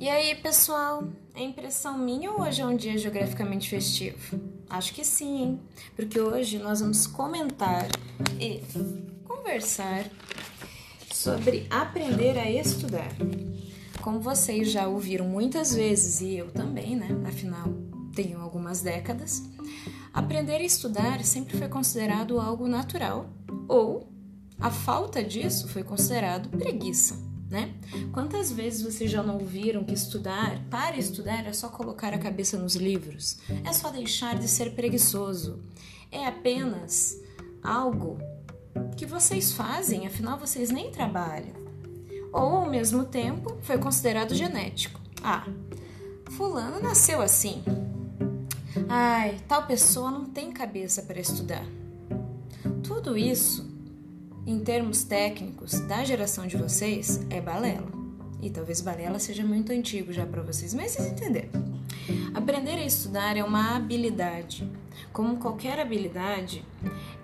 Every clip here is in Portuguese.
E aí, pessoal, é impressão minha ou hoje é um dia geograficamente festivo? Acho que sim, hein? Porque hoje nós vamos comentar e conversar sobre aprender a estudar. Como vocês já ouviram muitas vezes, e eu também, né? Afinal, tenho algumas décadas, aprender a estudar sempre foi considerado algo natural ou a falta disso foi considerado preguiça né? Quantas vezes vocês já não ouviram que estudar, para estudar é só colocar a cabeça nos livros, é só deixar de ser preguiçoso, é apenas algo que vocês fazem, afinal vocês nem trabalham. Ou ao mesmo tempo foi considerado genético. Ah, fulano nasceu assim. Ai, tal pessoa não tem cabeça para estudar. Tudo isso em termos técnicos da geração de vocês, é balela. E talvez balela seja muito antigo já para vocês, mas vocês entenderam. Aprender a estudar é uma habilidade. Como qualquer habilidade,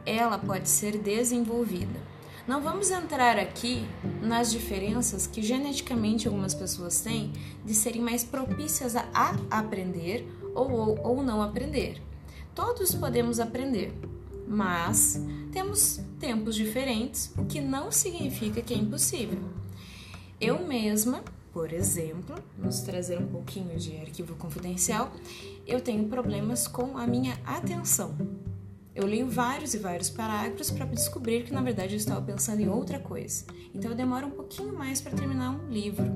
ela pode ser desenvolvida. Não vamos entrar aqui nas diferenças que geneticamente algumas pessoas têm de serem mais propícias a aprender ou, ou, ou não aprender. Todos podemos aprender, mas temos tempos diferentes, o que não significa que é impossível. Eu mesma, por exemplo, vamos trazer um pouquinho de arquivo confidencial, eu tenho problemas com a minha atenção. Eu leio vários e vários parágrafos para descobrir que na verdade eu estava pensando em outra coisa. Então eu demoro um pouquinho mais para terminar um livro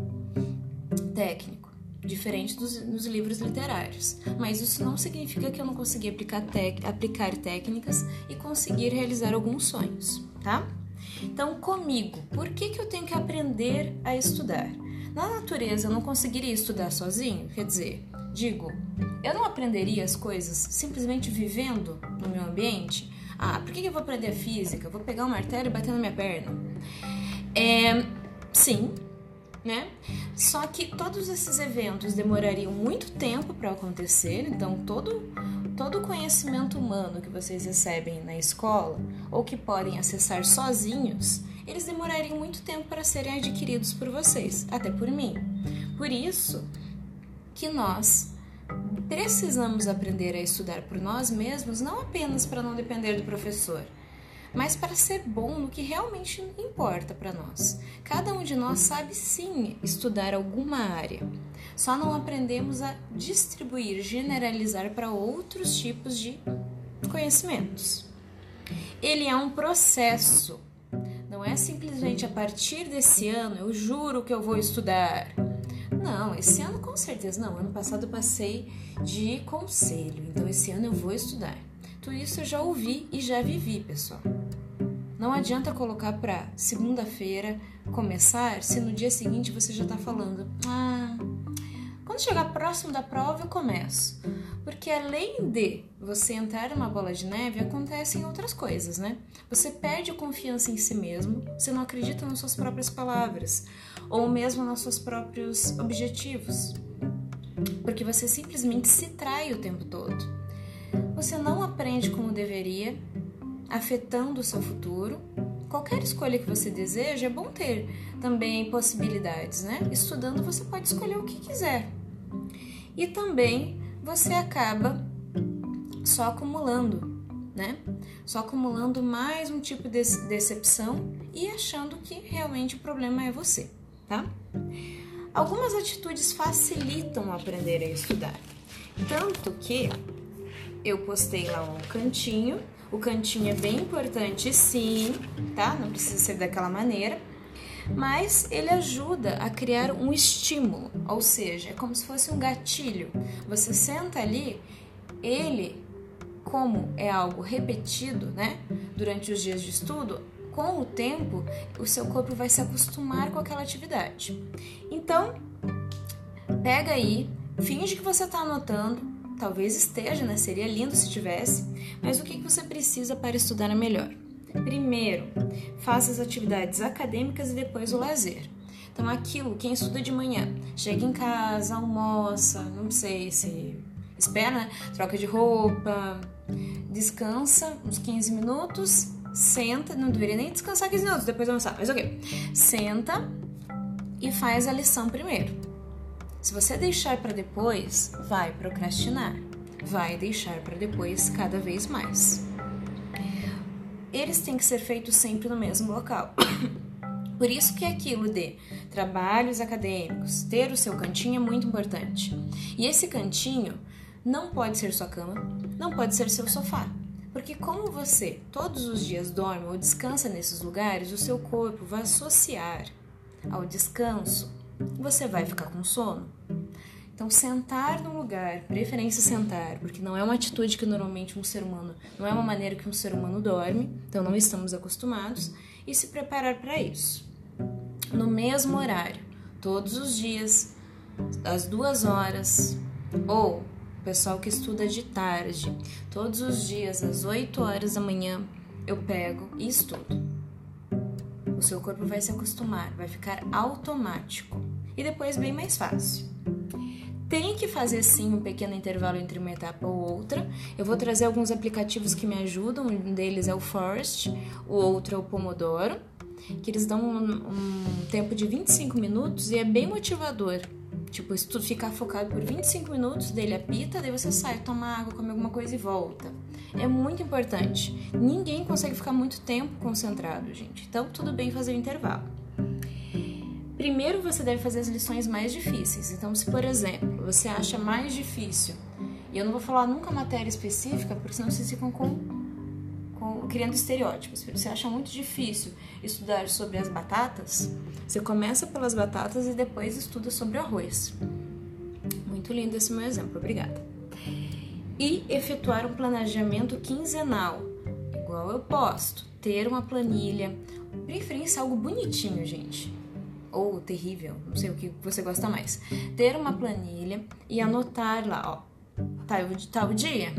técnico diferente dos, dos, livros literários. Mas isso não significa que eu não consegui aplicar, tec, aplicar técnicas e conseguir realizar alguns sonhos, tá? Então, comigo, por que, que eu tenho que aprender a estudar? Na natureza, eu não conseguiria estudar sozinho? Quer dizer, digo, eu não aprenderia as coisas simplesmente vivendo no meu ambiente? Ah, por que, que eu vou aprender a física? vou pegar um martelo e bater na minha perna? É, sim, né? Só que todos esses eventos demorariam muito tempo para acontecer, então todo todo conhecimento humano que vocês recebem na escola ou que podem acessar sozinhos, eles demorariam muito tempo para serem adquiridos por vocês, até por mim. Por isso que nós precisamos aprender a estudar por nós mesmos, não apenas para não depender do professor, mas para ser bom no que realmente importa para nós. Cada um de nós sabe sim estudar alguma área, só não aprendemos a distribuir, generalizar para outros tipos de conhecimentos. Ele é um processo, não é simplesmente a partir desse ano eu juro que eu vou estudar. Não, esse ano com certeza não. Ano passado eu passei de conselho, então esse ano eu vou estudar. Tudo isso eu já ouvi e já vivi, pessoal. Não adianta colocar para segunda-feira começar se no dia seguinte você já está falando, ah, quando chegar próximo da prova eu começo. Porque além de você entrar numa bola de neve, acontecem outras coisas, né? Você perde confiança em si mesmo, você não acredita nas suas próprias palavras, ou mesmo nos seus próprios objetivos. Porque você simplesmente se trai o tempo todo você não aprende como deveria, afetando o seu futuro. Qualquer escolha que você deseja, é bom ter também possibilidades, né? Estudando você pode escolher o que quiser. E também você acaba só acumulando, né? Só acumulando mais um tipo de decepção e achando que realmente o problema é você, tá? Algumas atitudes facilitam aprender a estudar. Tanto que eu postei lá um cantinho. O cantinho é bem importante, sim, tá? Não precisa ser daquela maneira. Mas ele ajuda a criar um estímulo, ou seja, é como se fosse um gatilho. Você senta ali, ele, como é algo repetido, né, durante os dias de estudo, com o tempo, o seu corpo vai se acostumar com aquela atividade. Então, pega aí, finge que você está anotando, Talvez esteja, né? Seria lindo se tivesse. Mas o que você precisa para estudar melhor? Primeiro, faça as atividades acadêmicas e depois o lazer. Então, aquilo, quem estuda de manhã, chega em casa, almoça, não sei se espera, né? troca de roupa, descansa uns 15 minutos, senta, não deveria nem descansar 15 minutos, depois almoçar, mas ok. Senta e faz a lição primeiro. Se você deixar para depois, vai procrastinar, vai deixar para depois cada vez mais. Eles têm que ser feitos sempre no mesmo local. Por isso que aquilo de trabalhos acadêmicos, ter o seu cantinho é muito importante. E esse cantinho não pode ser sua cama, não pode ser seu sofá. Porque como você todos os dias dorme ou descansa nesses lugares, o seu corpo vai associar ao descanso, você vai ficar com sono. Então, sentar no lugar, preferência sentar, porque não é uma atitude que normalmente um ser humano, não é uma maneira que um ser humano dorme, então não estamos acostumados, e se preparar para isso. No mesmo horário, todos os dias, às duas horas, ou o pessoal que estuda de tarde, todos os dias às 8 horas da manhã, eu pego e estudo. O seu corpo vai se acostumar, vai ficar automático e depois bem mais fácil. Tem que fazer sim um pequeno intervalo entre uma etapa ou outra. Eu vou trazer alguns aplicativos que me ajudam. Um deles é o Forest, o outro é o Pomodoro, que eles dão um, um tempo de 25 minutos e é bem motivador Tipo, se tu ficar focado por 25 minutos, dele apita, daí você sai, toma água, come alguma coisa e volta. É muito importante. Ninguém consegue ficar muito tempo concentrado, gente. Então, tudo bem fazer o intervalo. Primeiro, você deve fazer as lições mais difíceis. Então, se por exemplo, você acha mais difícil, e eu não vou falar nunca matéria específica, porque senão vocês ficam com criando estereótipos. Você acha muito difícil estudar sobre as batatas? Você começa pelas batatas e depois estuda sobre o arroz. Muito lindo esse meu exemplo, obrigada. E efetuar um planejamento quinzenal, igual eu posto. Ter uma planilha, preferência algo bonitinho, gente. Ou terrível, não sei o que você gosta mais. Ter uma planilha e anotar lá, ó. Tá, tá o dia?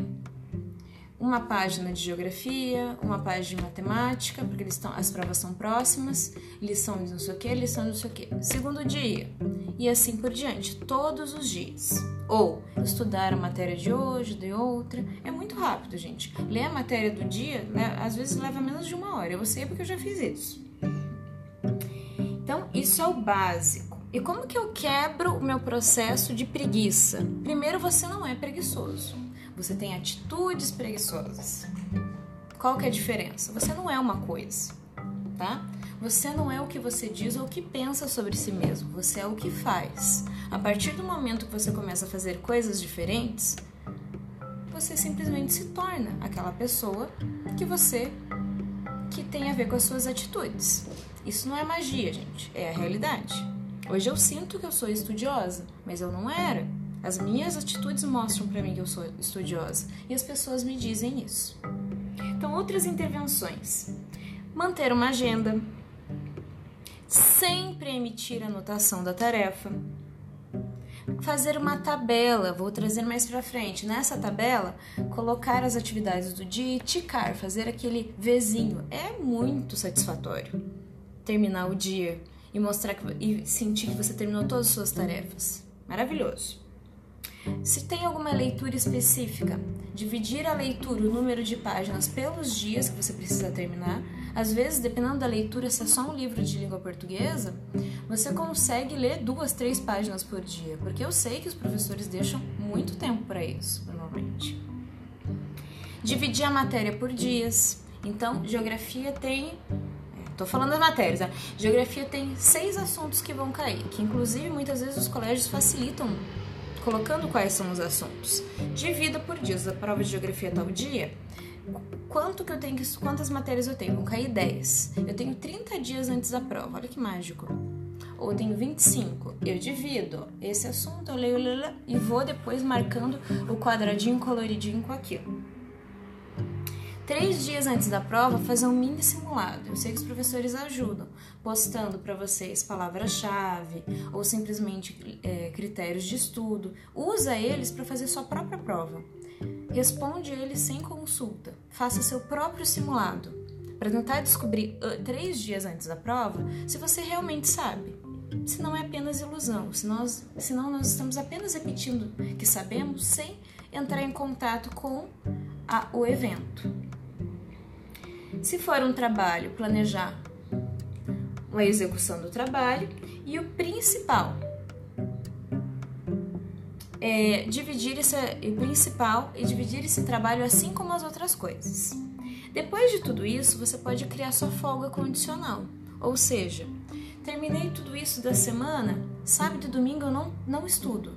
uma página de geografia, uma página de matemática, porque eles estão, as provas são próximas, lição de não sei o que, lição de não sei o que. Segundo dia, e assim por diante, todos os dias. Ou estudar a matéria de hoje, de outra. É muito rápido, gente. Ler a matéria do dia, né, às vezes leva menos de uma hora. Eu sei porque eu já fiz isso. Isso é o básico. E como que eu quebro o meu processo de preguiça? Primeiro, você não é preguiçoso. Você tem atitudes preguiçosas. Qual que é a diferença? Você não é uma coisa, tá? Você não é o que você diz ou o que pensa sobre si mesmo, você é o que faz. A partir do momento que você começa a fazer coisas diferentes, você simplesmente se torna aquela pessoa que você que tem a ver com as suas atitudes. Isso não é magia, gente, é a realidade. Hoje eu sinto que eu sou estudiosa, mas eu não era. As minhas atitudes mostram para mim que eu sou estudiosa e as pessoas me dizem isso. Então, outras intervenções: manter uma agenda, sempre emitir anotação da tarefa, fazer uma tabela, vou trazer mais para frente. Nessa tabela, colocar as atividades do dia e ticar, fazer aquele vizinho. É muito satisfatório terminar o dia e mostrar que, e sentir que você terminou todas as suas tarefas. Maravilhoso. Se tem alguma leitura específica, dividir a leitura, o número de páginas pelos dias que você precisa terminar. Às vezes, dependendo da leitura, se é só um livro de língua portuguesa, você consegue ler duas, três páginas por dia, porque eu sei que os professores deixam muito tempo para isso, normalmente. Dividir a matéria por dias. Então, geografia tem Tô falando das matérias, né? Geografia tem seis assuntos que vão cair, que inclusive muitas vezes os colégios facilitam colocando quais são os assuntos. Divida por dias. A prova de geografia tal dia. Quanto que eu tenho que, quantas matérias eu tenho? Vão cair 10. Eu tenho 30 dias antes da prova. Olha que mágico. Ou eu tenho 25. Eu divido esse assunto, eu leio e vou depois marcando o quadradinho coloridinho com aquilo. Três dias antes da prova, fazer um mini simulado. Eu sei que os professores ajudam, postando para vocês palavra-chave ou simplesmente é, critérios de estudo. Usa eles para fazer sua própria prova. Responde eles sem consulta. Faça seu próprio simulado para tentar descobrir uh, três dias antes da prova se você realmente sabe. Se não é apenas ilusão, se nós, senão nós estamos apenas repetindo que sabemos sem entrar em contato com a, o evento. Se for um trabalho, planejar a execução do trabalho e o principal, é, dividir esse o principal e dividir esse trabalho assim como as outras coisas. Depois de tudo isso, você pode criar sua folga condicional, ou seja, terminei tudo isso da semana, sábado e domingo eu não, não estudo.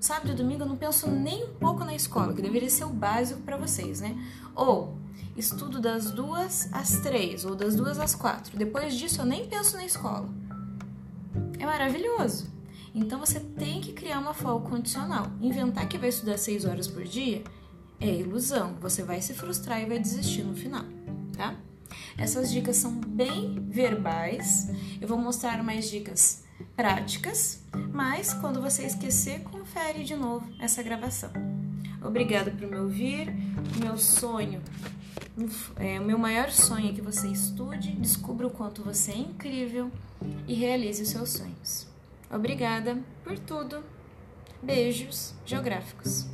Sábado e domingo eu não penso nem um pouco na escola, que deveria ser o básico para vocês, né? Ou estudo das duas às três, ou das duas às quatro. Depois disso eu nem penso na escola. É maravilhoso. Então você tem que criar uma folga condicional. Inventar que vai estudar seis horas por dia é ilusão. Você vai se frustrar e vai desistir no final, tá? Essas dicas são bem verbais. Eu vou mostrar mais dicas práticas, mas quando você esquecer, confere de novo essa gravação. Obrigada por me ouvir. Meu sonho, é, o meu maior sonho é que você estude, descubra o quanto você é incrível e realize os seus sonhos. Obrigada por tudo. Beijos geográficos.